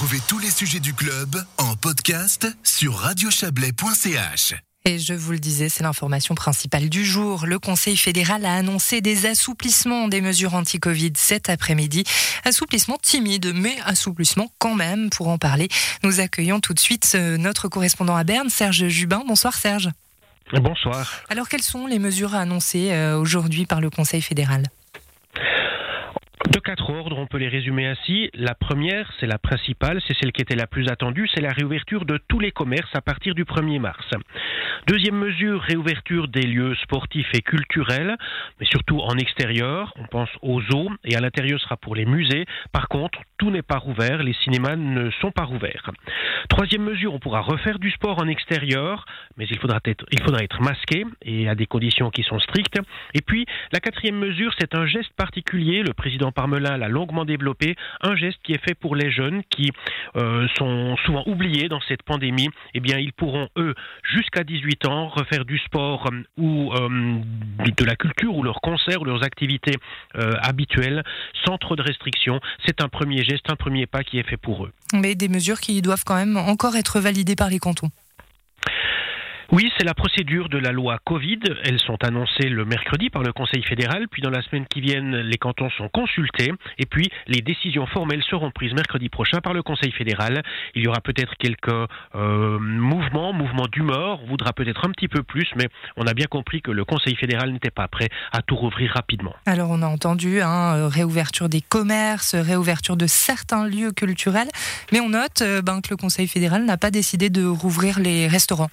Retrouvez tous les sujets du club en podcast sur radiochablais.ch. Et je vous le disais, c'est l'information principale du jour. Le Conseil fédéral a annoncé des assouplissements des mesures anti-Covid cet après-midi. Assouplissement timide, mais assouplissement quand même. Pour en parler, nous accueillons tout de suite euh, notre correspondant à Berne, Serge Jubin. Bonsoir Serge. Bonsoir. Alors quelles sont les mesures annoncées euh, aujourd'hui par le Conseil fédéral? De quatre ordres, on peut les résumer ainsi. La première, c'est la principale, c'est celle qui était la plus attendue, c'est la réouverture de tous les commerces à partir du 1er mars. Deuxième mesure, réouverture des lieux sportifs et culturels, mais surtout en extérieur. On pense aux eaux et à l'intérieur sera pour les musées. Par contre, tout n'est pas rouvert, les cinémas ne sont pas rouverts. Troisième mesure, on pourra refaire du sport en extérieur, mais il faudra être, masqué et à des conditions qui sont strictes. Et puis, la quatrième mesure, c'est un geste particulier. Le président Parmelin l'a longuement développé, un geste qui est fait pour les jeunes qui euh, sont souvent oubliés dans cette pandémie. Eh bien, ils pourront, eux, jusqu'à 18 ans, refaire du sport euh, ou euh, de la culture ou leurs concerts ou leurs activités habituelles sans trop de restrictions. C'est un premier geste, un premier pas qui est fait pour eux. Mais des mesures qui doivent quand même encore être validées par les cantons. Oui, c'est la procédure de la loi Covid. Elles sont annoncées le mercredi par le Conseil fédéral, puis dans la semaine qui vient, les cantons sont consultés, et puis les décisions formelles seront prises mercredi prochain par le Conseil fédéral. Il y aura peut-être quelques euh, mouvements, mouvements d'humeur, on voudra peut-être un petit peu plus, mais on a bien compris que le Conseil fédéral n'était pas prêt à tout rouvrir rapidement. Alors on a entendu hein, euh, réouverture des commerces, réouverture de certains lieux culturels, mais on note euh, ben, que le Conseil fédéral n'a pas décidé de rouvrir les restaurants.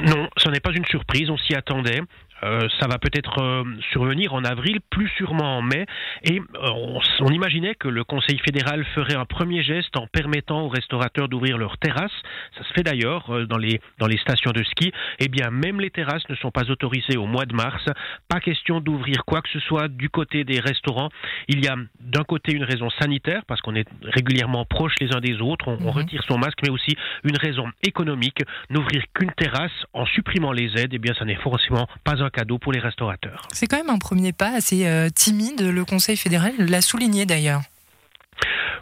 Non, ce n'est pas une surprise, on s'y attendait. Euh, ça va peut-être euh, survenir en avril, plus sûrement en mai. Et euh, on, imaginait que le Conseil fédéral ferait un premier geste en permettant aux restaurateurs d'ouvrir leurs terrasses. Ça se fait d'ailleurs dans les, dans les stations de ski. Eh bien, même les terrasses ne sont pas autorisées au mois de mars. Pas question d'ouvrir quoi que ce soit du côté des restaurants. Il y a d'un côté une raison sanitaire, parce qu'on est régulièrement proches les uns des autres, on, on mhm. retire son masque, mais aussi une raison économique. N'ouvrir qu'une terrasse en supprimant les aides, eh bien, ça n'est forcément pas un cadeau pour les restaurateurs. C'est quand même un premier pas assez euh, timide, le Conseil fédéral l'a souligné d'ailleurs.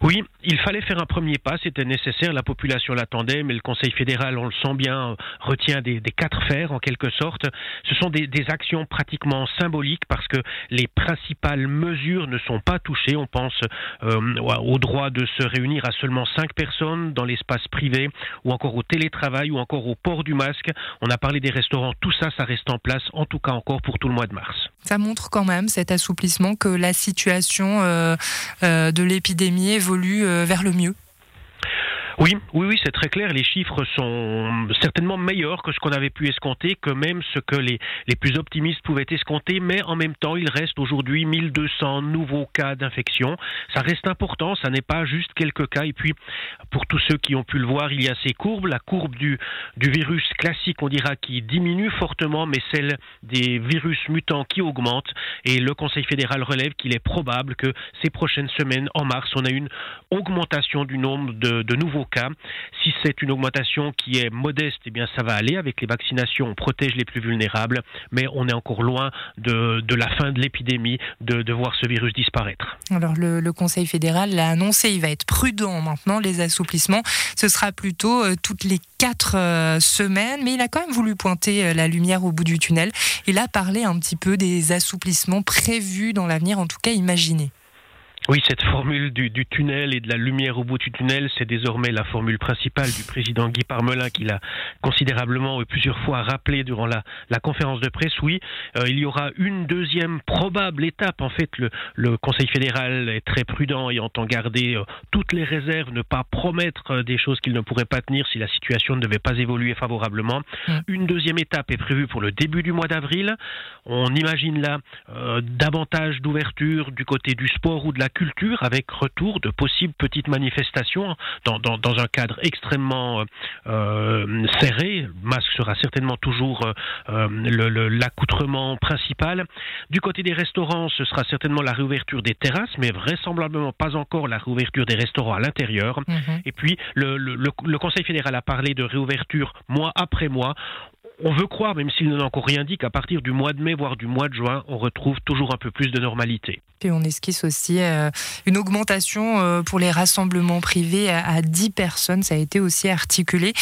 Oui, il fallait faire un premier pas, c'était nécessaire, la population l'attendait, mais le Conseil fédéral, on le sent bien, retient des, quatre fers en quelque sorte. Ce sont des, actions pratiquement symboliques parce que les principales mesures ne sont pas touchées. On pense euh, au droit de se réunir à seulement cinq personnes dans l'espace privé, ou encore au télétravail, ou encore au port du masque. On a parlé des restaurants, tout ça, ça reste en place, en tout cas encore pour tout le mois de mars. Ça montre quand même cet assouplissement que la situation euh, euh, de l'épidémie évolue euh, vers le mieux. Oui, oui, oui, c'est très clair. Les chiffres sont certainement meilleurs que ce qu'on avait pu escompter, que même ce que les, plus optimistes pouvaient escompter, mais en même temps, il reste aujourd'hui 1200 nouveaux cas d'infection. Ça reste important, ça n'est pas juste quelques cas. Et puis, pour tous ceux qui ont pu le voir, il y a ces courbes. La courbe du, du virus classique, on dira, qui diminue fortement, mais celle des virus mutants qui augmente. Et le Conseil fédéral relève qu'il est probable que ces prochaines semaines, en mars, on a une augmentation du nombre de, de nouveaux cas. Si c'est une augmentation qui est modeste, eh bien ça va aller. Avec les vaccinations, on protège les plus vulnérables, mais on est encore loin de, la fin de l'épidémie, de, voir ce virus disparaître. Alors le, Conseil fédéral l'a annoncé, il va être prudent maintenant, les assouplissements. Ce sera plutôt euh, toutes les quatre euh, semaines, mais il a quand même voulu pointer euh, la lumière au bout du tunnel. Il a parlé un petit peu des assouplissements prévus dans l'avenir, en tout cas imaginés. Oui, cette formule du, tunnel et de la lumière au bout du tunnel, c'est désormais la formule principale du président Guy Parmelin qui l'a considérablement et plusieurs fois rappelé durant la, conférence de presse. Oui, euh, il y aura une deuxième probable étape. En fait, le, Conseil fédéral est très prudent et entend garder euh, toutes les réserves, ne pas promettre euh, des choses qu'il ne pourrait pas tenir si la situation ne devait pas évoluer favorablement. Mm. Une deuxième étape est prévue pour le début du mois d'avril. On imagine là davantage d'ouverture du côté du sport ou de la culture avec retour de possibles petites manifestations dans, dans, un cadre extrêmement euh, serré. Le masque sera certainement toujours euh, l'accoutrement principal. Du côté des restaurants, ce sera certainement la réouverture des terrasses, mais vraisemblablement pas encore la réouverture des restaurants à l'intérieur. Mhm. Et puis, le, le, le Conseil fédéral a parlé de réouverture mois après mois on veut croire, même s'il n'a encore rien dit, qu'à partir du mois de mai, voire du mois de juin, on retrouve toujours un peu plus de normalité. Et on esquisse aussi euh, une augmentation euh, pour les rassemblements privés à, 10 personnes. Ça a été aussi articulé.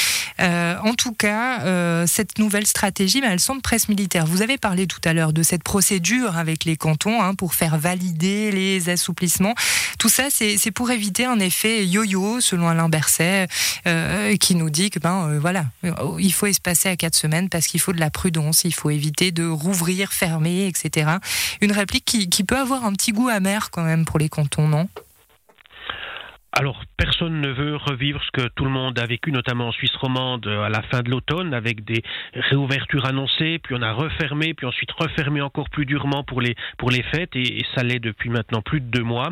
Euh, en tout cas, cette nouvelle stratégie, elle semble presse militaire. Vous avez parlé tout à l'heure de cette procédure avec les cantons hein, pour faire valider les assouplissements. Tout ça, c'est pour éviter un effet yo-yo, selon Alain Berset, qui nous dit que ben voilà, il faut espacer à 4 semaines parce qu'il faut de la prudence, il faut éviter de rouvrir, fermer, etc. Une réplique qui peut avoir un petit goût amer quand même pour les cantons, non? Alors, personne ne veut revivre ce que tout le monde a vécu, notamment en Suisse romande, euh, à la fin de l'automne, avec des réouvertures annoncées, puis on a refermé, puis ensuite refermé encore plus durement pour les, pour les fêtes, et, ça l'est depuis maintenant plus de deux mois.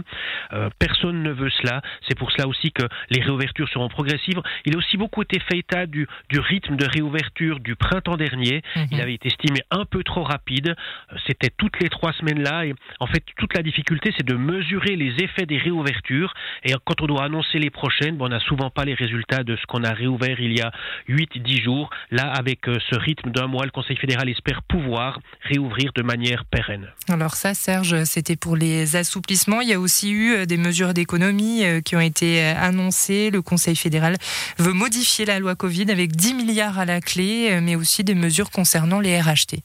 Euh, personne ne veut cela. C'est pour cela aussi que les réouvertures seront progressives. Il a aussi beaucoup été fait état du, du rythme de réouverture du printemps dernier. Mhm. Il avait été estimé un peu trop rapide. Euh, c'était toutes les trois semaines-là, et en fait, toute la difficulté, c'est de mesurer les effets des réouvertures, et quand on on annoncer les prochaines, on n'a souvent pas les résultats de ce qu'on a réouvert il y a 8-10 jours. Là, avec euh, ce rythme d'un mois, le Conseil fédéral espère pouvoir réouvrir de manière pérenne. Alors ça, Serge, c'était pour les assouplissements. Il y a aussi eu euh, des mesures d'économie euh, qui ont été annoncées. Le Conseil fédéral veut modifier la loi Covid avec 10 milliards à la clé, mais aussi des mesures concernant les RHT.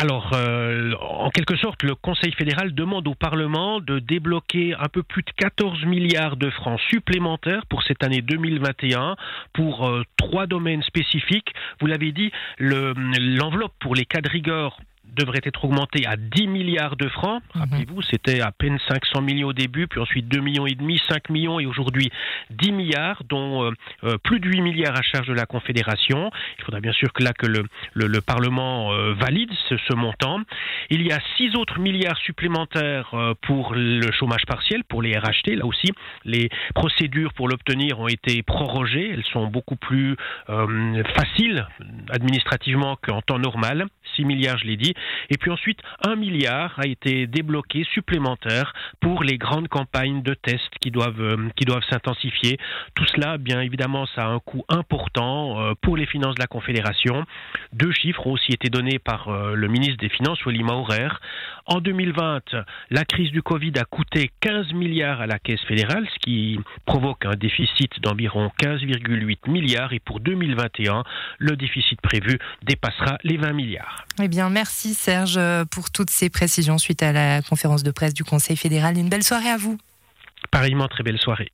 Alors, euh, en quelque sorte, le Conseil fédéral demande au Parlement de débloquer un peu plus de 14 milliards de francs supplémentaires pour cette année 2021 pour euh, trois domaines spécifiques. Vous l'avez dit, l'enveloppe pour les cas de rigueur devrait être augmenté à 10 milliards de francs. Mhm. Rappelez-vous, c'était à peine 500 millions au début, puis ensuite 2 millions et demi, 5 millions et aujourd'hui 10 milliards, dont euh, euh, plus de 8 milliards à charge de la Confédération. Il faudra bien sûr que là que le, le, Parlement euh, valide ce, ce, montant. Il y a 6 autres milliards supplémentaires pour le chômage partiel, pour les RHT. Là aussi, les procédures pour l'obtenir ont été prorogées. Elles sont beaucoup plus faciles administrativement qu'en temps normal. 6 milliards, je l'ai dit. Et puis ensuite, un milliard a été débloqué supplémentaire pour les grandes campagnes de tests qui doivent, euh, qui doivent s'intensifier. Tout cela, bien évidemment, ça a un coût important euh, pour les finances de la Confédération. Deux chiffres ont aussi été donnés par euh, le ministre des Finances, Wally Maurer. En 2020, la crise du Covid a coûté 15 milliards à la Caisse fédérale, ce qui provoque un déficit d'environ 15,8 milliards. Et pour 2021, le déficit prévu dépassera les 20 milliards. Eh bien, merci Serge pour toutes ces précisions suite à la conférence de presse du Conseil fédéral. Une belle soirée à vous. Pareillement, très belle soirée.